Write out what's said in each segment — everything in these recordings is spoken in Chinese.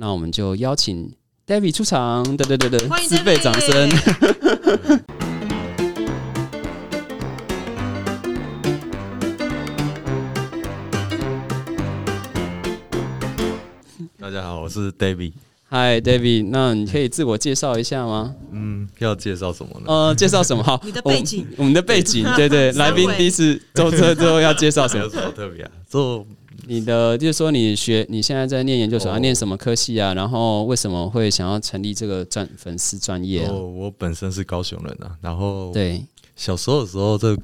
那我们就邀请 David 出场，对对对对，自备掌声。大家好，我是 David。嗨，David，那你可以自我介绍一下吗？嗯，要介绍什么呢？呃，介绍什么？好，你的背景我，我们的背景，对对，身来宾第一次坐车之后要介绍什没有么？什么特别啊，做你的就是说你学你现在在念研究所，念什么科系啊？然后为什么会想要成立这个专粉丝专业啊？我我本身是高雄人啊，然后对，小时候的时候，这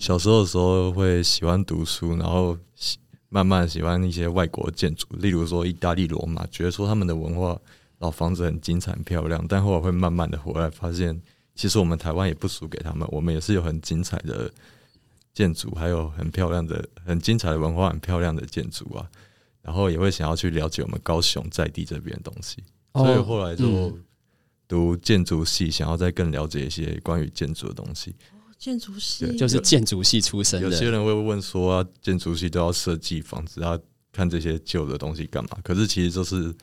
小时候的时候会喜欢读书，然后喜慢慢喜欢一些外国建筑，例如说意大利罗马，觉得说他们的文化老房子很精彩、很漂亮，但后来会慢慢的回来发现，其实我们台湾也不输给他们，我们也是有很精彩的建筑，还有很漂亮的、很精彩的文化、很漂亮的建筑啊。然后也会想要去了解我们高雄在地这边的东西，所以后来就嗯读建筑系，想要再更了解一些关于建筑的东西。建筑系就是建筑系出身的有些，人会问说、啊，建筑系都要设计房子，要看这些旧的东西干嘛？可是其实就是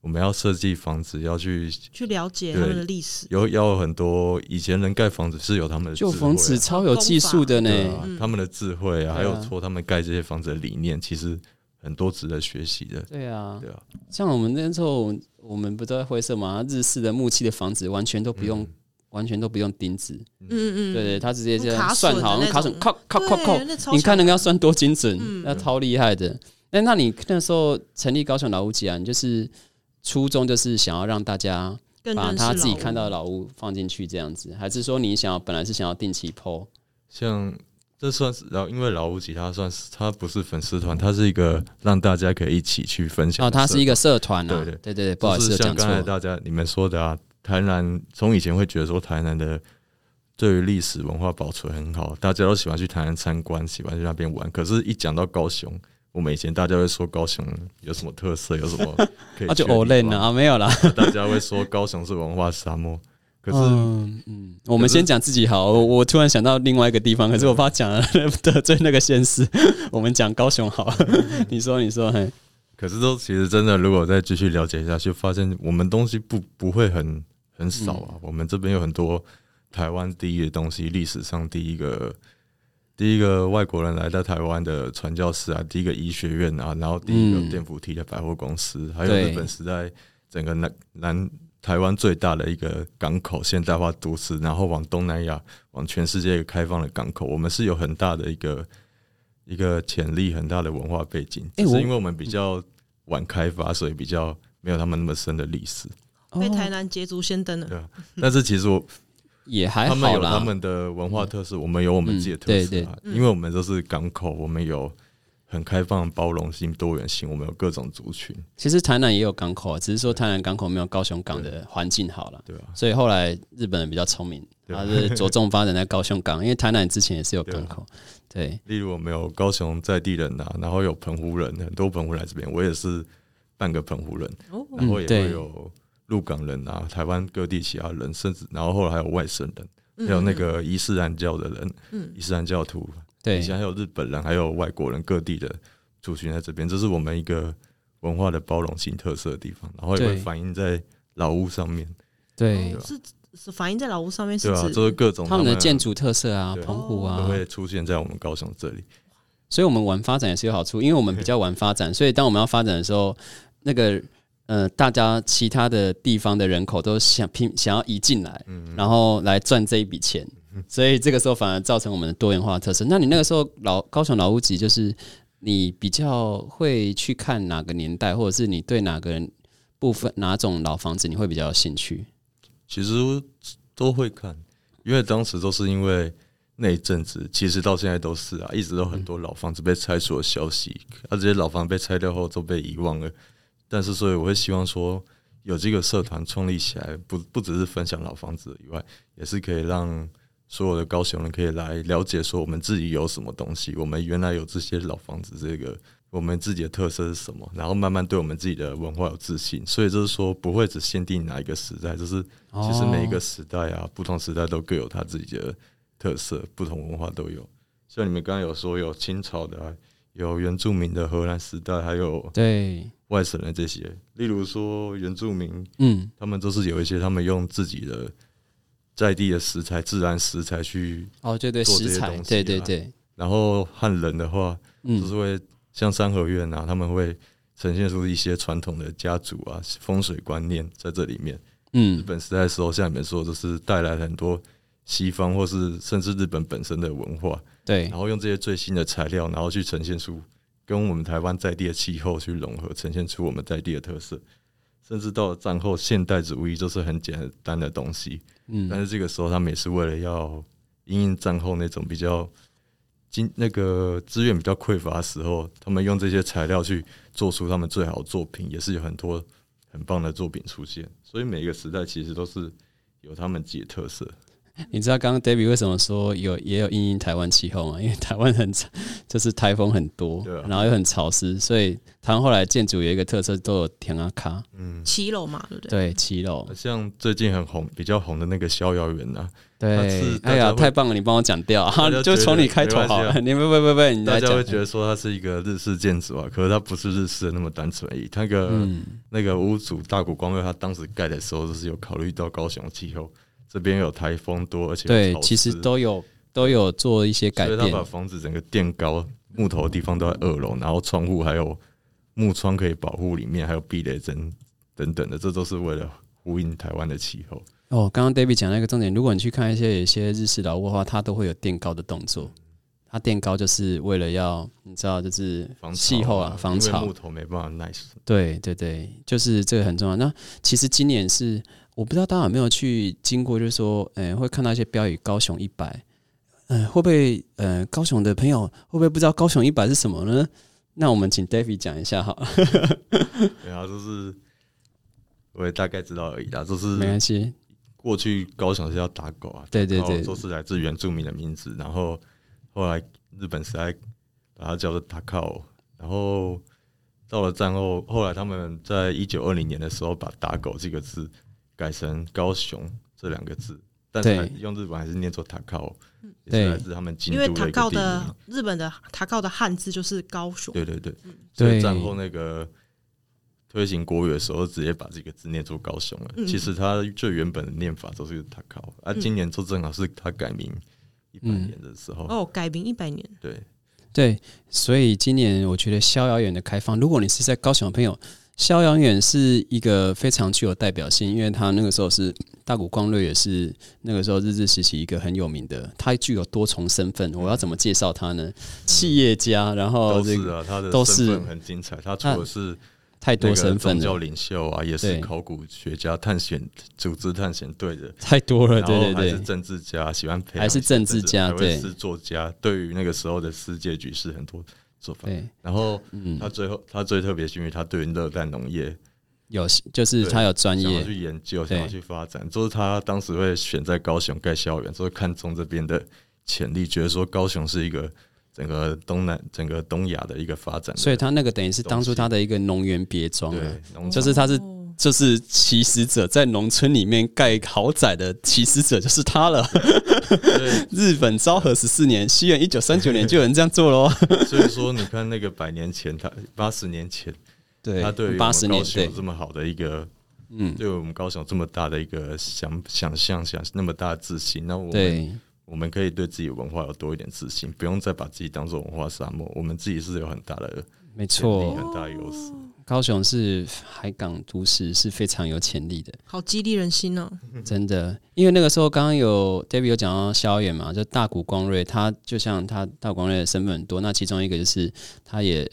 我们要设计房子，要去去了解对他们的历史，有要有很多以前人盖房子是有他们的智慧啊。旧房子超有技术的呢。啊嗯。他们的智慧啊，还有说他们盖这些房子的理念，其实很多值得学习的。对啊，对啊，像我们那时候，我们不都在灰色嘛？日式的木器的房子完全都不用，完全都不用钉子，嗯嗯，对对，他直接这样卡算好，榫的那用卡榫种靠靠靠。靠你看那强个要算多精准，嗯。那超厉害的。那那你那时候成立高雄老屋集啊，你就是初衷就是想要让大家更把他自己看到的老屋放进去这样子，还是说你想要本来是想要定期 PO？像这算是然后，因为老屋吉他算是它不是粉丝团，它是一个让大家可以一起去分享哦。它是一个社团啊，对对对对对，不好意思就是像。刚才大家你们说的啊，台南从以前会觉得说台南的对于历史文化保存很好，大家都喜欢去台南参观，喜欢去那边玩。可是，一讲到高雄，我们以前大家会说高雄有什么特色，有什么 可以啊，就去的地 o l 方了啊，没有啦。大家会说高雄是文化沙漠。可是，嗯嗯，我们先讲自己好。我我突然想到另外一个地方，可是我怕讲了 得罪那个县市。我们讲高雄好。你说，你说，嘿，可是都其实真的，如果再继续了解下去，发现我们东西不不会很很少啊。我们这边有很多台湾第一的东西，历史上第一个第一个外国人来到台湾的传教士啊，第一个医学院啊，然后第一个嗯电扶梯的百货公司，还有日本时代整个南南台湾最大的一个港口现代化都市，然后往东南亚、往全世界开放的港口，我们是有很大的一个一个潜力、很大的文化背景，只是因为我们比较晚开发，所以比较没有他们那么深的历史，被台哦南捷足先登了对。啊。但是其实我也还好啦他们。有他们的文化特色，我们有我们自己的特嗯色啊，因为我们都是港口，我们有很开放、包容性、多元性，我们有各种族群，其实台南也有港口啊，只是说台南港口没有高雄港的环境好了。对啊、所以后来日本人比较聪明，对他是着重发展在高雄港，因为台南之前也是有港口。对，例如我们有高雄在地人啊，然后有澎湖人，很多澎湖来这边，我也是半个澎湖人，哦，然后也会有鹿港人啊，台湾各地其他人，甚至然后后来还有外省人，嗯还有那个伊斯兰教的人，嗯。伊斯兰教徒，对。以，前还有日本人，还有外国人，各地的族群在这边，这是我们一个文化的包容性特色的地方，然后也会反映在老屋上面，对。哦，是是反映在老屋上面，是对就是各种他们的建筑筑特色啊，对。澎湖啊。都，会出现在我们高雄这里。所以我们晚发展也是有好处，因为我们比较晚发展，所以当我们要发展的时候，那个呃，大家其他的地方的人口都想拼想要移进来，嗯然后来赚这一笔钱，所以这个时候反而造成我们的多元化特色。那你那个时候老高雄老屋集就是你比较会去看哪个年代，或者是你对哪个人部分哪种老房子你会比较有兴趣？其实都会看，因为当时都是因为那一阵子，其实到现在都是啊，一直都很多老房子被拆除的消息，而、这些老房被拆掉后都被遗忘了。但是，所以我会希望说，有这个社团创立起来，不不只是分享老房子以外，也是可以让所有的高雄人可以来了解说我们自己有什么东西，我们原来有这些老房子，这个我们自己的特色是什么，然后慢慢对我们自己的文化有自信。所以就是说，不会只限定哪一个时代，就是其实每一个时代啊，不同时代都各有它自己的特色，不同文化都有。像你们刚刚有说有清朝的、啊，有原住民的荷兰时代，还有对，外省人这些。例如说原住民，嗯，他们都是有一些他们用自己的在地的食材、自然食材去，哦，对对，食材，对对对，然后汉人的话，就嗯是会像三合院啊，他们会呈现出一些传统的家族啊风水观念在这里面。嗯。日嗯，本时代的时候，像你们说，就是带来很多西方或是甚至日本本身的文化，对然后用这些最新的材料，然后去呈现出跟我们台湾在地的气候去融合，呈现出我们在地的特色。甚至到了战后，现代主义就是很简单的东西，嗯但嗯，是这个时候他们也是为了要因应战后那种比较经那个资源比较匮乏的时候，他们用这些材料去做出他们最好的作品，也是有很多很棒的作品出现。所以每一个时代其实都是有他们自己的特色。你知道刚刚 David 为什么说有也有因应台湾气候吗？因为台湾很就是台风很多，啊。然后又很潮湿，所以台湾后来建筑有一个特色，都有田阿卡，嗯，骑楼嘛，对不对？对，骑楼，像最近很红、比较红的那个逍遥园啊，它对哎呀，太棒了，你帮我讲掉，就从你开头好了，你不不不不，你大家会，觉得说它是一个日式建筑啊，可是它不是日式的那么单纯而已。它那个、嗯，那个屋主大谷光卫，他当时盖的时候就是有考虑到高雄气候，这边有台风多，而且对其实都有都有做一些改变所以他把，房子整个垫高，木头的地方都在二楼，然后窗户还有木窗可以保护里面，还有避雷针等等的，这都是为了呼应台湾的气候。哦，刚刚 David 讲那个重点，如果你去看一些有一些日式老屋的话，它都会有垫高的动作。它垫高就是为了要你知道，就是防潮气候啊，防因为潮木。头没办法耐死。对对对，就是这个很重要。那其实今年是我不知道大家有没有去经过，就是说，呃，会看到一些标语“高雄一百”，嗯，会不会呃，高雄的朋友会不会不知道高雄一百是什么呢？那我们请 David 讲一下哈，对啊，就是我也大概知道而已啦，就是没关系。过去高雄是要打狗啊，对对对都是来自原住民的名字，然后后来日本时代把它叫做打狗，然后到了战后，后来他们在一九二零年的时候把打狗这个字改成高雄这两个字，但是用日本还是念作塔靠，也对是来自他们京因为塔都的一个地靠的名。日本的塔靠的汉字就是高雄，对对对，所以战后那个推行国语的时候，直接把这个字念作高雄了。嗯。其实它最原本的念法都是塔靠。啊，今年就正好是它改名一百嗯年的时候。哦，改名一百年，对，对，所以今年我觉得逍遥园的开放，如果你是在高雄的朋友，逍遥园是一个非常具有代表性，因为他那个时候是大谷光瑞，也是那个时候日治时期一个很有名的，他具有多重身份。我要怎么介绍他呢？企业家，然后都这个是啊，他的都是很精彩。他除了是太多身份了，宗教领袖啊，也是考古学家、探险组织探险队的。太多了，对对对，政治家，喜欢培养还是政治家对还是作家，对于那个时候的世界局势很多做法。对，然后嗯，他最后他最特别是因为他对于热带农业有就是他有专业，去研究，对。想要去发展，就是他当时会选在高雄盖校园，就是看中这边的潜力，觉得说高雄是一个整个东南、整个东亚的一个发展。所以他那个等于是当初他的一个农园别庄啊。对，，就是他是哦就是起始者，在农村里面盖豪宅的起始者就是他了。日本昭和十四年，西元一九三九年就有人这样做喽。所以说你看那个百年前，他八十年前，对他对八十年有，这么好的一个，嗯，对我们高雄这么大的一个想想象，想那么大的自信，那我们对我们可以对自己文化有多一点自信，不用再把自己当做文化沙漠，我们自己是有很大的没，错，很大的优势。高雄是海港都市，是非常有潜力的，好激励人心哦。真的。因为那个时候刚刚有 David 有讲到萧炎嘛，就大谷光瑞，他就像他大谷光瑞的身份很多，那其中一个就是他也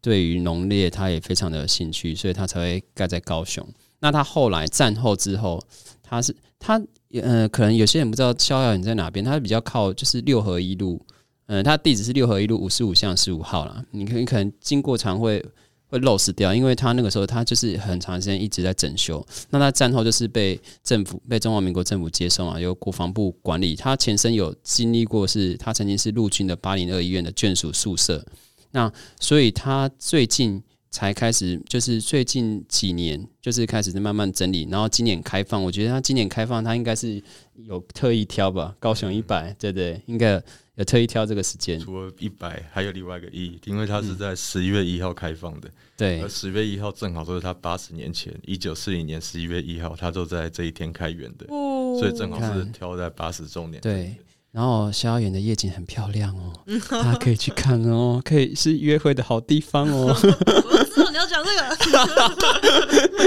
对于农业他也非常的有兴趣，所以他才会盖在高雄。那他后来战后之后，他是他呃，可能有些人不知道逍遥园在哪边，他比较靠就是六合一路，嗯，他地址是六合一路五十五巷十五号啦。你可你可能经过常会会 lost 掉，因为他那个时候他就是很长时间一直在整修。那他战后就是被政府被中华民国政府接收嘛，由国防部管理。他前身有经历过是，他曾经是陆军的八零二医院的眷属宿舍。那所以他最近才开始，就是最近几年就是开始在慢慢整理，然后今年开放。我觉得他今年开放，他应该是有特意挑吧，高雄一百，对对？应该有特意挑这个时间，除了一百，还有另外一个意义，因为它是在十一月一号开放的，对而十月一号正好就是他八十年前，一九四零年十一月一号，他就在这一天开园的，哦所以正好是挑在八十周年。对。然后逍遥园的夜景很漂亮哦，大家可以去看哦，可以是约会的好地方哦。我知道你要讲这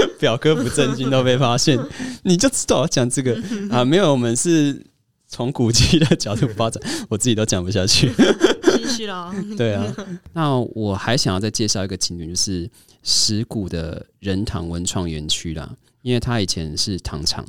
个，表哥不正经都被发现，你就知道要讲这个啊？没有，我们是从古迹的角度发展，我自己都讲不下去。继续啦。对啊，那我还想要再介绍一个景点，就是石鼓的仁堂文创园区啦，因为它以前是糖厂。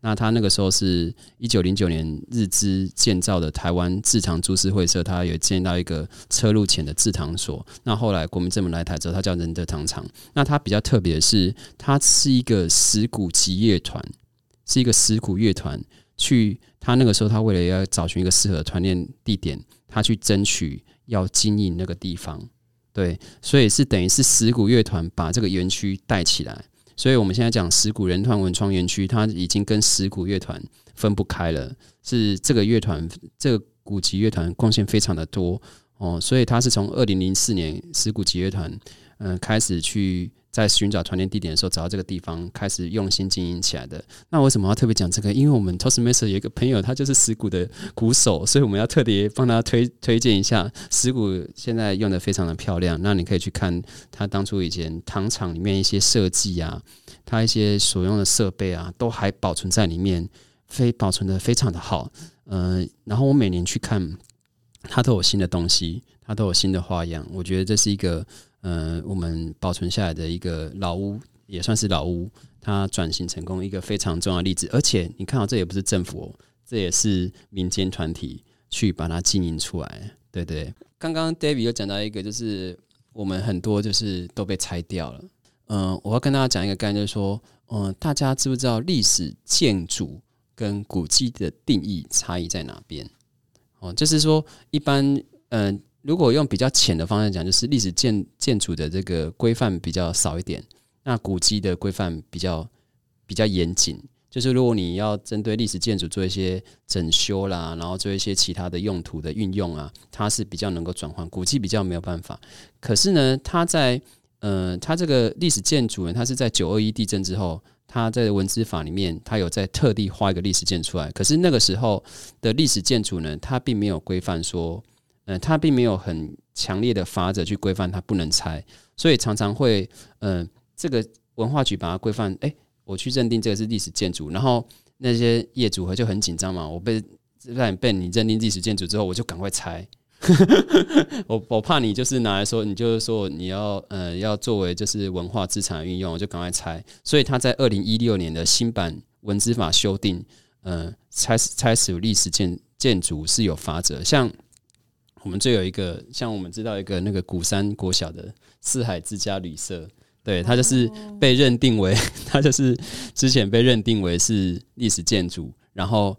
那它那个时候是一九零九年日资建造的台湾制糖株式会社，它有建到一个车路前的制糖所。那后来国民政府来台之后，它叫仁德糖厂。那它比较特别的是，它是一个石鼓集乐团，是一个石鼓乐团去。他那个时候，他为了要找寻一个适合团练地点，他去争取要经营那个地方。对，所以是等于是石鼓乐团把这个园区带起来。所以我们现在讲石鼓人团文创园区，它已经跟石鼓乐团分不开了。是这个乐团，这个古籍乐团贡献非常的多哦。所以它是从二零零四年石鼓集乐团，嗯、开始去在寻找团练地点的时候，找到这个地方，开始用心经营起来的。那为什么要特别讲这个？因为我们 Toastmaster 有一个朋友，他就是石鼓的鼓手，所以我们要特别帮他推推荐一下石鼓，现在用的非常的漂亮。那你可以去看他当初以前糖厂里面一些设计啊，他一些所用的设备啊，都还保存在里面，非保存的非常的好。呃，然后我每年去看，它都有新的东西，它都有新的花样。我觉得这是一个呃，我们保存下来的一个老屋，也算是老屋，它转型成功一个非常重要的例子。而且你看到这也不是政府、哦，这也是民间团体去把它经营出来。对对，刚刚 David 有讲到一个，就是我们很多就是都被拆掉了。嗯、我要跟大家讲一个概念，就是说，嗯、大家知不知道历史建筑跟古迹的定义差异在哪边？哦，就是说，一般嗯、如果用比较浅的方向讲，就是历史建建筑的这个规范比较少一点，那古迹的规范比较比较严谨。就是如果你要针对历史建筑做一些整修啦，然后做一些其他的用途的运用啊，它是比较能够转换，古迹比较没有办法。可是呢，它在呃，它这个历史建筑呢，它是在九二一地震之后，它在文资法里面，它有在特地画一个历史建筑出来。可是那个时候的历史建筑呢，它并没有规范说，呃，它并没有很强烈的法则去规范它不能拆，所以常常会，呃，这个文化局把它规范，哎、我去认定这个是历史建筑，然后那些业主会就很紧张嘛，我被让你被你认定历史建筑之后，我就赶快拆。我我怕你就是拿来说，你就是说你要呃要作为就是文化资产运用，我就赶快拆。所以他在二零一六年的新版文资法修订，呃，拆拆除历史建建筑是有法则。像我们就有一个，像我们知道一个那个鼓山国小的四海之家旅社，对，它就是被认定为，它就是之前被认定为是历史建筑，然后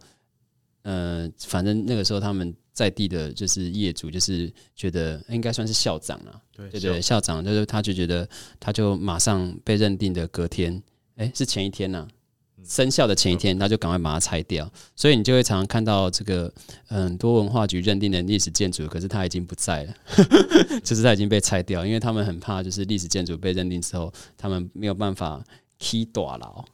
呃，反正那个时候他们在地的就是业主，就是觉得应该算是校长了，对对对，校长。就是他就觉得他就马上被认定的隔天，哎、是前一天呐、生效的前一天，他就赶快把它拆掉，所以你就会常常看到这个嗯很多文化局认定的历史建筑，可是它已经不在了，就是它已经被拆掉，因为他们很怕就是历史建筑被认定之后，他们没有办法 key 大牢，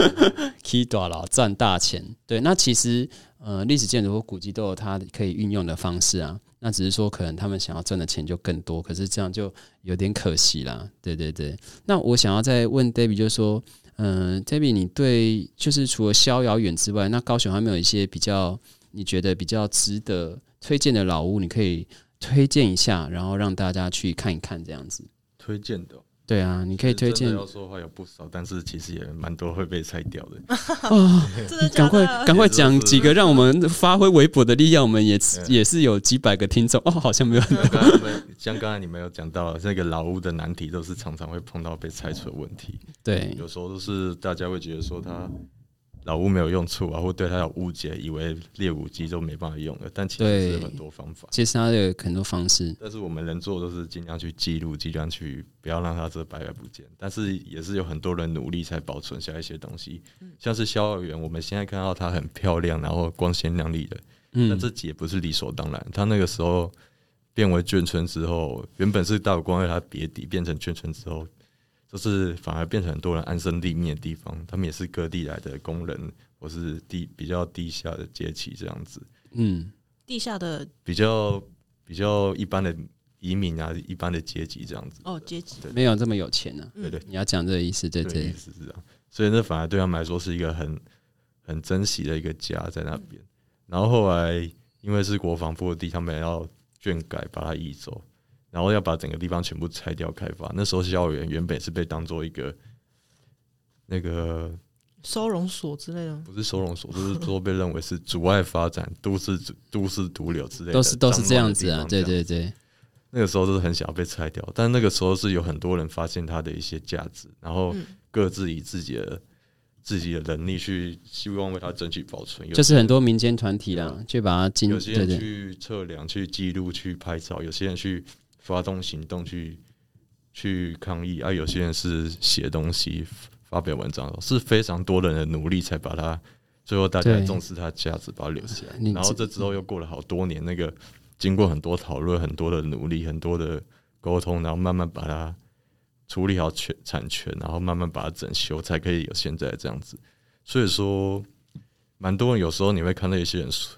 key 大牢赚大钱。对，那其实呃历史建筑或古迹都有它可以运用的方式啊，那只是说可能他们想要赚的钱就更多，可是这样就有点可惜啦。对对对，那我想要再问 David，就是说。嗯 d a b i 你对就是除了逍遥远之外，那高雄还没有一些比较你觉得比较值得推荐的老屋，你可以推荐一下，然后让大家去看一看这样子。推荐的，对啊，你可以推荐真的要说的话有不少，但是其实也蛮多会被拆掉的。哦，真的假赶快？赶快讲几个，让我们发挥微薄的力量。我们也嗯也是有几百个听众哦，好像没有很多。像刚才你们有讲到，这个老屋的难题都是常常会碰到被拆除的问题。对有时候都是大家会觉得说它老屋没有用处啊，或对它有误解，以为猎武机都没办法用了，但其实对是很多方法。其实它有很多方式，但是我们能做的都是尽量去记录，尽量去不要让它这白白不见。但是也是有很多人努力才保存下一些东西，像是逍遥园，我们现在看到它很漂亮，然后光鲜亮丽的，嗯，但这也不是理所当然。它那个时候变为眷村之后，原本是大有公园它别底，变成眷村之后，就是反而变成很多人安身立命的地方。他们也是各地来的工人，或是地比较地下的阶级这样子，嗯，地下的比较比较一般的移民啊，一般的阶级这样子。哦阶级，没有这么有钱呢、对对你要讲这个意思，对对，对意，思是这样。所以那反而对他们来说是一个很很珍惜的一个家在那边。然后后来因为是国防部的地，他们要眷改把它移走，然后要把整个地方全部拆掉开发。那时候校园原本是被当做一个那个收容所之类的，不是收容所，就是说被认为是阻碍发展、都市都市毒瘤之类的，都是都是这样子啊，对对对，那个时候就是很想要被拆掉，但那个时候是有很多人发现它的一些价值，然后嗯。各自以自己的自己的能力去希望为它争取保存，有就是很多民间团体啦，去把它进，有些人去测量、去记录、去拍照，有些人去发动行动去去抗议，啊，有些人是写东西、发表文章，是非常多人的努力才把它最后大家重视它的价值，把它留下来。然后这之后又过了好多年，那个经过很多讨论、很多的努力、很多的沟通，然后慢慢把它处理好权产权，然后慢慢把它整修，才可以有现在这样子。所以说，蛮多人有时候你会看到一些人说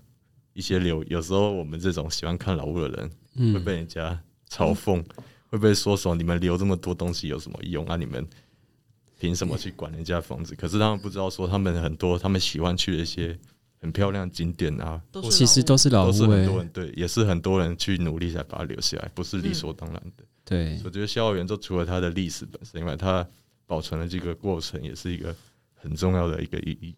一些留，有时候我们这种喜欢看老物的人，会嗯，被人家嘲讽，会不会说什么你们留这么多东西有什么用啊？你们凭什么去管人家房子？可是他们不知道说，他们很多他们喜欢去的一些很漂亮景点啊，都其实都是老都是屋哎、很多人对，也是很多人去努力才把它留下来，不是理所当然的。对，我觉得校园就除了它的历史本身以外，它保存的这个过程也是一个很重要的一个意义。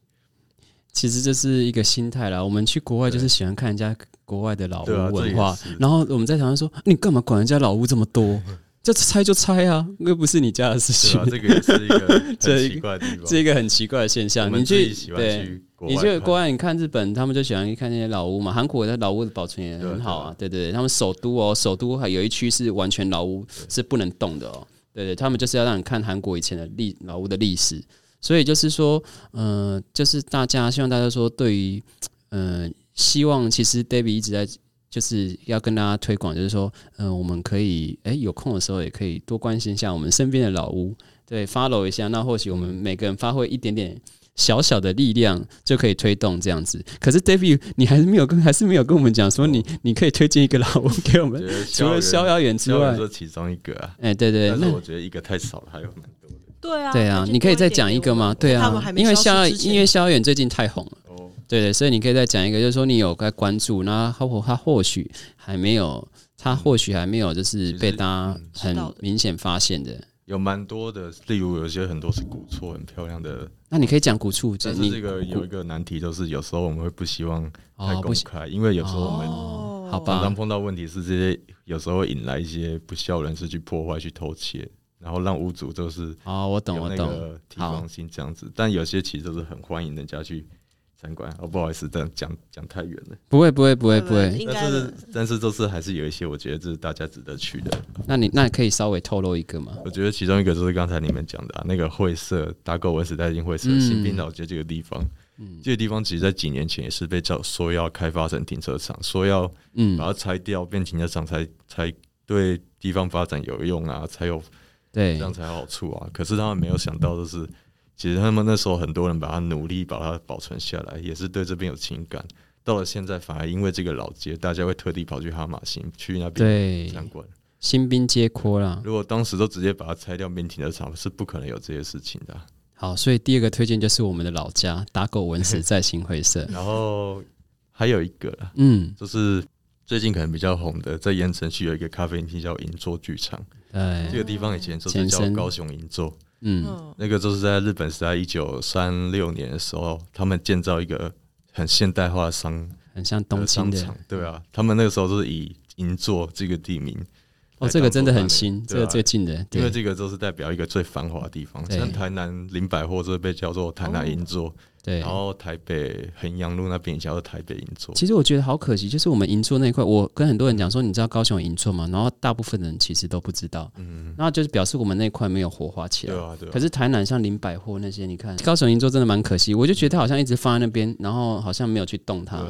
其实这是一个心态啦。我们去国外就是喜欢看人家国外的老屋文化，然后我们在台湾说，你干嘛管人家老屋这么多？这拆就拆啊，又不是你家的事情。这个也是一个很 奇怪的地方。这一个很奇怪的现象。你去对，你去国外，你看日本，他们就喜欢看那些老屋嘛。韩国的老屋的保存也很好啊，对对对，他们首都哦，首都还有一区是完全老屋，是不能动的哦。对对，他们就是要让你看韩国以前的历老屋的历史。所以就是说，呃，就是大家希望大家说，对于，呃，希望其实 David 一直在就是要跟大家推广，就是说，嗯、我们可以，哎、有空的时候也可以多关心一下我们身边的老屋，对，follow 一下，那或许我们每个人发挥一点点小小的力量，就可以推动这样子。可是 David，你还是没有跟，还是没有跟我们讲说你，你可以推荐一个老屋给我们除了逍遥园之外逍遥园，是其中一个啊，哎、对对，那但是我觉得一个太少了，还有蛮多的。对啊，对啊，你可以再讲一个吗？对啊因为逍遥因为逍遥园最近太红了。哦，对对，所以你可以再讲一个，就是说你有在关注，那他或他或许还没有，他或许还没有就是被大家嗯很明显发现的。有蛮多的，例如有些很多是古厝，很漂亮的，那你可以讲古处，你但是这个有一个难题，就是有时候我们会不希望太公开，因为有时候我们哦，好吧常常碰到问题是这些有时候会引来一些不孝人士去破坏、去偷窃，然后让屋主就是哦，我懂我懂，个提防心这样子。但有些其实都是很欢迎人家去参观。哦，不好意思，这样讲讲太远了。不会不会不会不会。但是。但是都是还是有一些，我觉得这是大家值得去的。那你那可以稍微透露一个吗？我觉得其中一个就是刚才你们讲的、啊、那个会社打狗文史代进会社嗯新滨老街这个地方，这个地方其实在几年前也是被叫说要开发成停车场，说要嗯把，它拆掉变停车场才才对地方发展有用啊，才有对这样才有好处啊。可是他们没有想到的是，其实他们那时候很多人把它努力把它保存下来，也是对这边有情感。到了现在，反而因为这个老街，大家会特地跑去哈马星去那边对，参观。新兵接阔啦。如果当时都直接把它拆掉变停车场，是不可能有这些事情的啊、好，所以第二个推荐就是我们的老家打狗文史在新会社。然后还有一个啦，嗯，就是最近可能比较红的，在盐城区有一个咖啡厅叫银座剧场。这对，个地方以前就是叫高雄银座，嗯，嗯，那个就是在日本时代一九三六年的时候，他们建造一个很现代化的商很像东京的。商场，对啊，他们那个时候就是以银座这个地名哦，来这个真的很新，这个最近的，因为对这个就是代表一个最繁华的地方，像台南林百货这被叫做台南银座，对然。后台北衡阳路那边也叫做台北银座。其实我觉得好可惜，就是我们银座那一块，我跟很多人讲说，你知道高雄有银座吗？然后大部分人其实都不知道，嗯，那就是表示我们那一块没有活化起来。对啊，对啊。可是台南像林百货那些，你看高雄银座真的蛮可惜，我就觉得它好像一直放在那边，然后好像没有去动它。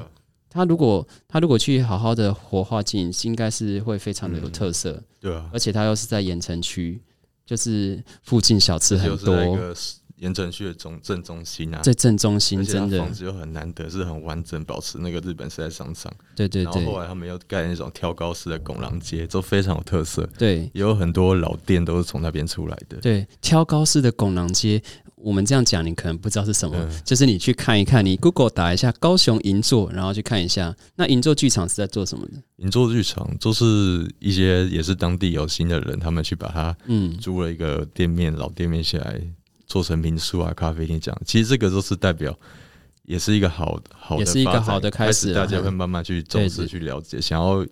他如果他如果去好好的活化经营，应该是会非常的有特色，对啊，而且他又是在盐城区，就是附近小吃很多，个盐城区的中正中心啊，在正中心真的。房，子又很难得，是很完整，保持那个日本时代商场。对对对然后后来他们又盖那种挑高式的拱廊街，都非常有特色，对。也有很多老店都是从那边出来的。对，挑高式的拱廊街。我们这样讲，你可能不知道是什么，嗯就是你去看一看，你 Google 打一下高雄银座，然后去看一下，那银座剧场是在做什么的？银座剧场就是一些也是当地有心的人，他们去把它嗯，租了一个店面，老店面下来做成民宿啊、咖啡厅这样。其实这个都是代表，也是一个好好的也是一个好的开开始啊大家会慢慢去重视、去了解，想要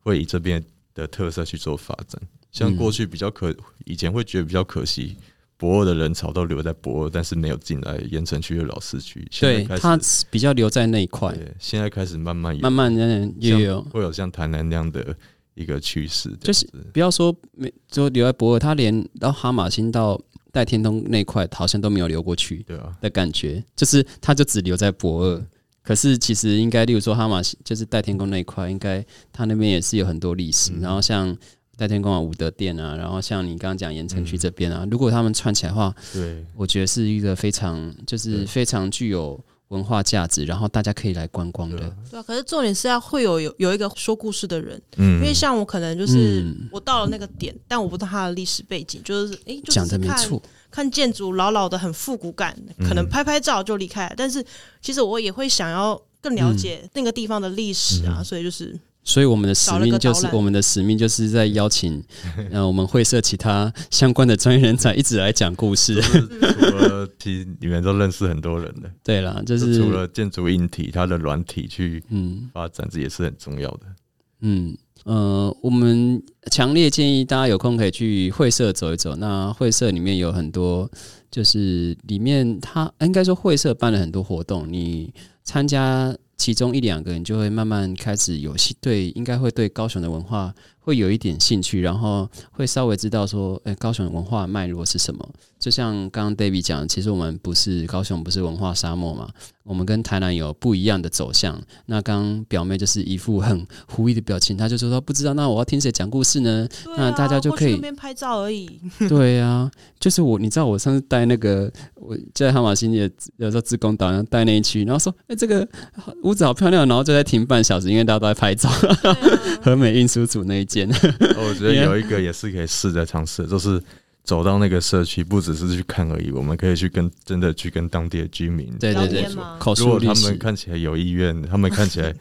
会以这边的特色去做发展。像嗯过去比较可，以前会觉得比较可惜。博尔的人潮都留在博尔，但是没有进来盐城区的老市区。对，他比较留在那一块，对，现在开始慢慢有慢慢的也有。会有像台南那样的一个趋势，就是不要说没，就留在博尔，他连到哈马星到戴天通那块好像都没有流过去对啊，的感觉，就是他就只留在博尔。可是其实应该，例如说哈马星，就是戴天宫那一块，应该他那边也是有很多历史。然后像戴天宫啊、武德殿啊，然后像你刚刚讲盐城区嗯。这边啊，如果他们串起来的话，对，我觉得是一个非常就是非常具有文化价值，然后大家可以来观光的。对啊。可是重点是要会有有有一个说故事的人，嗯。因为像我可能就是嗯。我到了那个点，但我不知道它的历史背景，就是诶，就讲只是看的没错，看建筑老老的很复古感，可能嗯。拍拍照就离开了。但是其实我也会想要更了解那个地方的历史啊，嗯所以就是所以我们的使命就是我们的使命就是在邀请，呃，我们会社其他相关的专业人才一直来讲故事。就是除了其实你们都认识很多人的，对啦，就就是除了建筑硬体，它的软体去嗯发展，这也是很重要的。嗯呃，我们强烈建议大家有空可以去会社走一走。那会社里面有很多，就是里面它应该说会社办了很多活动，你参加其中一两个，人就会慢慢开始有兴对，应该会对高雄的文化会有一点兴趣，然后会稍微知道说，哎、高雄的文化脉络是什么。就像刚刚 David 讲，其实我们不是高雄，不是文化沙漠嘛，我们跟台南有不一样的走向。那刚刚表妹就是一副很狐疑的表情，她就说她不知道，那我要听谁讲故事呢？对那啊，大家就可以边拍照而已。对呀、就是我，你知道我上次带那个我在哈马星也有时候自贡岛然后带那一区，然后说，哎、这个屋子好漂亮，然后就在停半小时，因为大家都在拍照。啊 和美运输组那一间，我觉得有一个也是可以试着尝试的，就是走到那个社区，不只是去看而已，我们可以去跟真的去跟当地的居民对对对。如果他们，看起来有意愿，他们看起来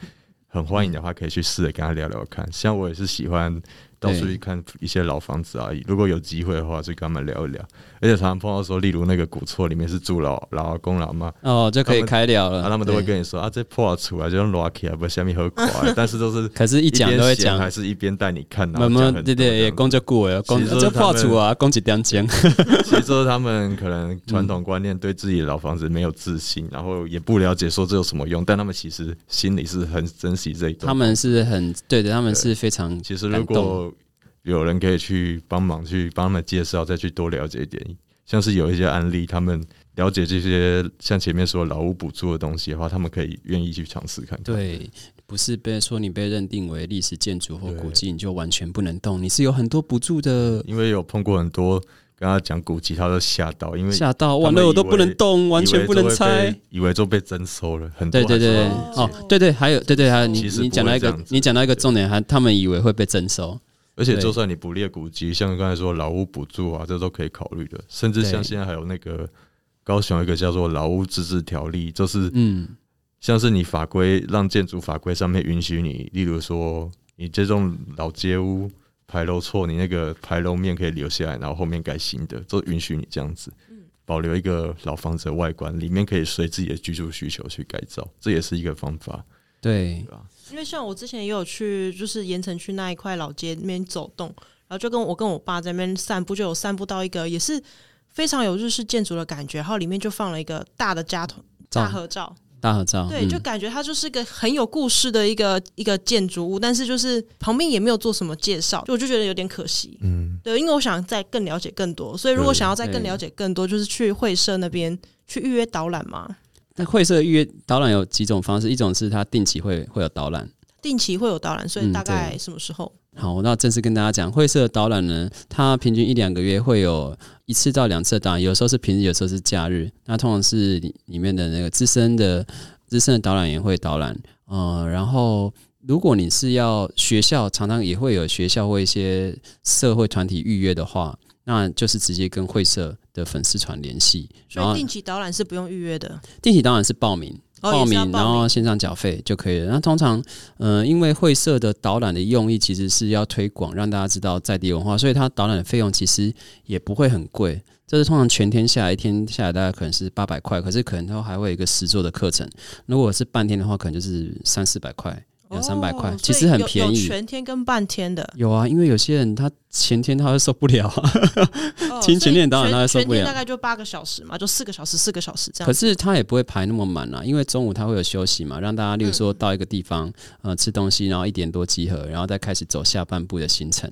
很欢迎的话，可以去试着跟他聊聊看。像我也是喜欢到处去看一些老房子啊，如果有机会的话，就跟他们聊一聊。而且常常碰到说，例如那个古厝里面是住老老阿公老妈，哦，就可以开聊了。他们都会，跟你说啊，这破厝啊，就用拉起啊，不下面喝垮，但是都是可是一讲都会讲。还，是一边带你看，然我后讲很多们对对，也这样公就过了，公其实这破处啊，公几点讲，其实 他们可能传统观念对自己的老房子没有自信，然后也不了解说这有什么用，但他们其实心里是很珍惜这一段。他们是很对的，他们是非常其实如果有人可以去帮忙去帮他们介绍，再去多了解一点，像是有一些案例，他们了解这些像前面说老屋补助的东西的话，他们可以愿意去尝试看看。对，不是被说你被认定为历史建筑或古迹，你就完全不能动，你是有很多补助的。因为有碰过很多跟他讲古籍，他都吓到，因为吓到，他完了我都不能动，完全不能拆。，以为就被征收了，很多对对对，哦哦，对对，还有对对，还有你你讲到一个你讲到一个重点，还他们以为会被征收，而且就算你不列古迹，像刚才说老屋补助啊，这都可以考虑的。甚至像现在还有那个高雄一个叫做老屋自治条例，就是嗯，像是你法规让建筑法规上面允许你，例如说你这种老街屋牌楼错，你那个牌楼面可以留下来，然后后面改新的，都允许你这样子。保留一个老房子的外观，里面可以随自己的居住需求去改造，这也是一个方法，对对，吧？因为像我之前也有去，就是盐城区那一块老街那边走动，然后就跟我跟我爸在那边散步，就有散步到一个也是非常有日式建筑的感觉，然后里面就放了一个大的家团大合照，大合照，对，嗯就感觉它就是一个很有故事的一个一个建筑物，但是就是旁边也没有做什么介绍，就我就觉得有点可惜。嗯，对，因为我想再更了解更多，所以如果想要再更了解更多，就是去会社那边去预约导览嘛。那会社预约导览有几种方式，一种是它定期会会有导览。定期会有导览，所以嗯大概什么时候？好，那正式跟大家讲，会社的导览呢，它平均一两个月会有一次到两次的导览，有时候是平日，有时候是假日。那通常是里里面的那个资深的资深的导览员会导览，呃，然后如果你是要学校，常常也会有学校或一些社会团体预约的话，那就是直接跟会社的粉丝团联系，然后所以定期导览是不用预约的。定期导览是报名。哦，报名，然后线上缴费就可以了。那通常，呃，因为会社的导览的用意其实是要推广，让大家知道在地文化，所以它导览的费用其实也不会很贵。这是通常全天下来一天下来大概可能是八百块，可是可能它还会有一个实作的课程。如果是半天的话，可能就是三四百块，两三百块哦，其实很便宜。全天跟半天的，有啊，因为有些人他前天他会受不了，哦听前所以面导览全他会受不了大概就八个小时嘛，就四个小时，四个小时这样。可是他也不会排那么满啊，因为中午他会有休息嘛，让大家例如说到一个地方，呃，吃东西，然后一点多集合，然后再开始走下半部的行程。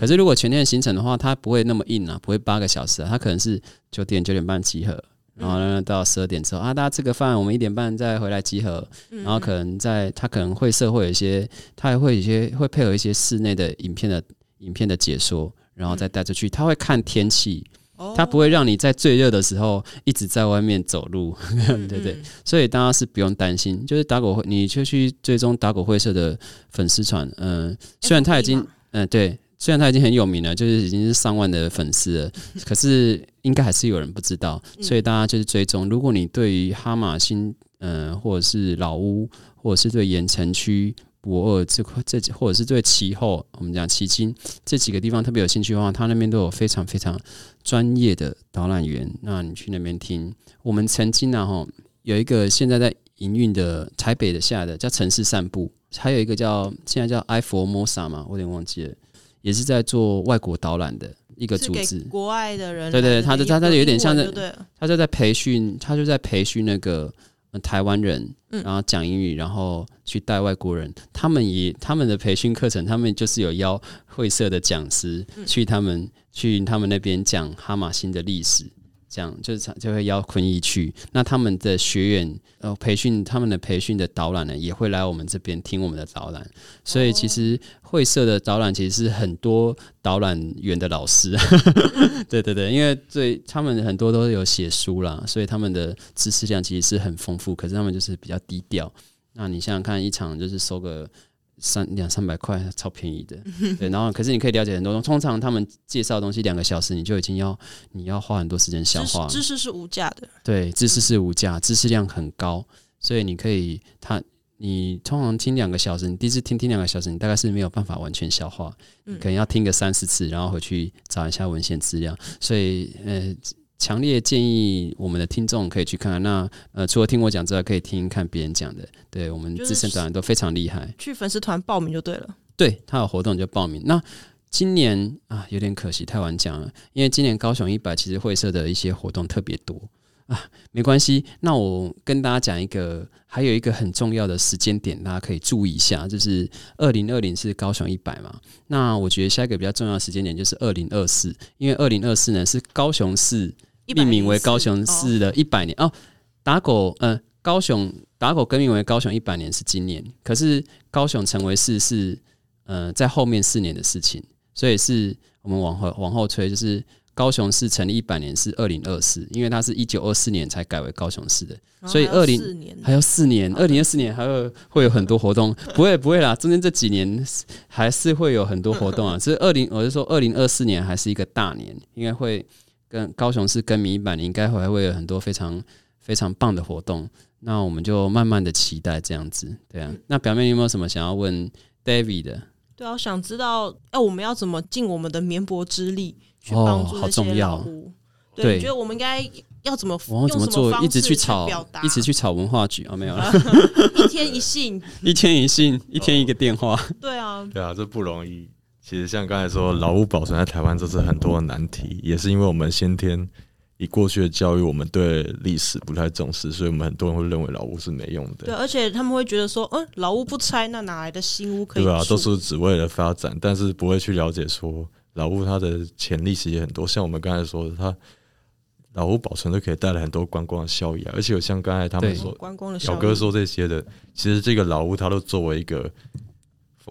可是如果全天的行程的话，他不会那么硬啊，不会八个小时啊，他可能是九点九点半集合。然后呢，到十二点之后啊，大家吃个饭，我们一点半再回来集合。然后可能在他可能会社会有一些，他还会有一些会配合一些室内的影片的影片的解说，然后再带出去。他会看天气，哦他不会让你在最热的时候一直在外面走路，对对对嗯所以大家是不用担心。就是打狗会，你就去追踪打狗会社的粉丝团，嗯、虽然他已经，嗯、对，虽然他已经很有名了，就是已经是上万的粉丝了，可是应该还是有人不知道，嗯所以大家就是追踪。如果你对于哈马星，嗯、或者是老屋，或者是对盐城区。博尔这块这几，或者是对其后，我们讲旗津这几个地方特别有兴趣的话，他那边都有非常非常专业的导览员。那你去那边听，我们曾经呢，哈，有一个现在在营运的台北的下的叫城市散步，还有一个叫现在叫 i Formosa 嘛，我有点忘记了，也是在做外国导览的一个组织。国外的人对对他的他就他他有点像是英文就对他就在培训，他就在培训那个、呃台湾人，嗯然后讲英语，然后去带外国人。他们也他们的培训课程，他们就是有邀会社的讲师、嗯去他们去他们那边讲哈马星的历史。这样就是就会邀坤一去，那他们的学员呃培训他们的培训的导览呢，也会来我们这边听我们的导览，所以其实会社的导览其实是很多导览员的老师，对对对，因为对他们很多都有写书啦，所以他们的知识量其实是很丰富，可是他们就是比较低调。那你想想看，一场就是收个三两三百块，超便宜的，对。然后可是你可以了解很多东西，通常他们介绍的东西两个小时，你就已经要你要花很多时间消化。知识是无价的，对，知识是无价，知识量很高，所以你可以他。你通常听两个小时，你第一次听听两个小时，你大概是没有办法完全消化，你可能要听个三四次，然后回去找一下文献资料。所以，呃，强烈建议我们的听众可以去看看。那呃，除了听我讲之外，可以听听看别人讲的。对我们资深导演都非常厉害。去粉丝团报名就对了。对他有活动你就报名。那今年啊，有点可惜，太晚讲了，因为今年高雄一百其实会社的一些活动特别多啊，没关系。那我跟大家讲一个，还有一个很重要的时间点，大家可以注意一下，就是二零二零是高雄一百嘛。那我觉得下一个比较重要的时间点就是二零二四，因为二零二四呢是高雄市命名为高雄市的一百年哦。打狗，呃，高雄打狗更名为高雄一百年是今年，可是高雄成为市是呃在后面四年的事情，所以是我们往后往后推，就是高雄市成立一百年是二零二四，因为它是一九二四年才改为高雄市的，所以二零还有四年，二零二四年还有会有很多活动，不会不会啦，中间这几年还是会有很多活动啊。只是二零，我是说二零二四年还是一个大年，应该会跟高雄市更名一百年，应该还会有很多非常非常棒的活动。那我们就慢慢的期待这样子，对啊。那表妹你有没有什么想要问 David 的？对啊，我想知道，哎、我们要怎么尽我们的绵薄之力去哦帮助这些好重要老屋？对对，你觉得我们应该要怎么我要怎么做？一直去去炒，，一直去炒文化局哦，没有了，一天一信，一天一信，一天一个电话。对啊，对啊，这不容易。其实像刚才说，老屋保存在台湾这是很多的难题，也是因为我们先天以过去的教育，我们对历史不太重视，所以我们很多人会认为老屋是没用的对，而且他们会觉得说，嗯，老屋不拆，那哪来的新屋可以？对啊，都是只为了发展，但是不会去了解说老屋它的潜力其实也很多。像我们刚才说的，它老屋保存都可以带来很多观光的效益啊。而且有像刚才他们说，观光的小哥说这些的，其实这个老屋它都作为一个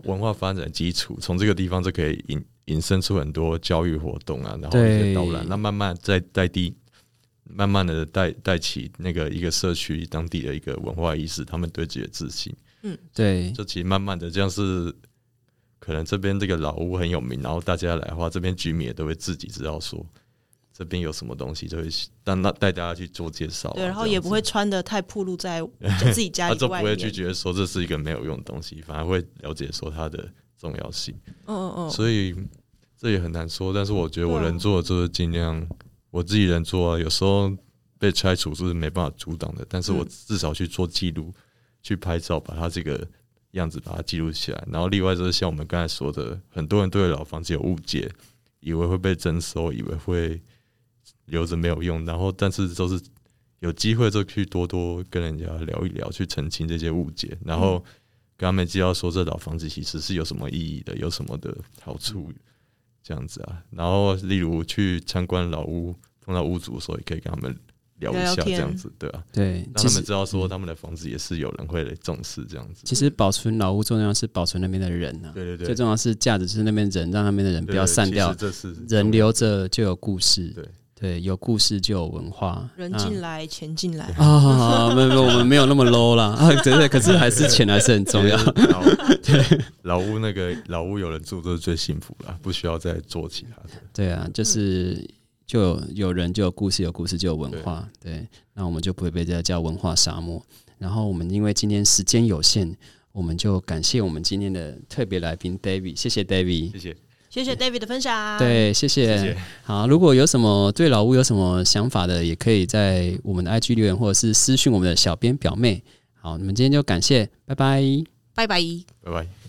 文化发展基础，从这个地方就可以引引申出很多教育活动啊，然后一些对。导览，那慢慢在在地。慢慢的带带起那个一个社区当地的一个文化意识，他们对自己的自信，嗯。对。就其实慢慢的这样是，可能这边这个老屋很有名，然后大家来的话，这边居民也都会自己知道说这边有什么东西，就会让那带大家去做介绍啊、对，然后也不会穿的太暴露在自己家他就里 外面。不会去觉得说这是一个没有用的东西，反而会了解说它的重要性。嗯嗯嗯，所以这也很难说，但是我觉得我能做的就是尽量我自己能做啊。有时候被拆除是没办法阻挡的，但是我嗯至少去做记录，去拍照，把它这个样子把它记录起来。然后另外就是像我们刚才说的，很多人对老房子有误解，以为会被征收，以为会留着没有用，然后但是都是有机会就去多多跟人家聊一聊，去澄清这些误解，然后跟他们介绍说这老房子其实是有什么意义的，有什么的好处，这样子啊。然后例如去参观老屋，碰到屋主的时候，也可以跟他们聊一下，这样子，对啊，对，让他们知道说他们的房子也是有人会来重视这样子。其实保存老屋重要是保存那边的人啊，对对对，最重要是价值是那边人，让那边的人不要散掉，人留着就有故事，对对，有故事就有文化，人那进来，钱进来。啊，没有没有，我们没有那么 low 啦，啊，对对，可是还是钱还是很重要。老 对老屋那个老屋有人住，这是最幸福了，不需要再做其他的。对啊，就是就有有人就有故事，有故事就有文化，对，那我们就不会被这叫文化沙漠。然后我们因为今天时间有限，我们就感谢我们今天的特别来宾 David，谢谢 David，谢谢，谢谢 David 的分享。，对，谢谢。谢谢。好，如果有什么对老屋有什么想法的，也可以在我们的 IG 留言，或者是私讯我们的小编表妹。好，你们今天就感谢，拜拜。拜拜。拜拜。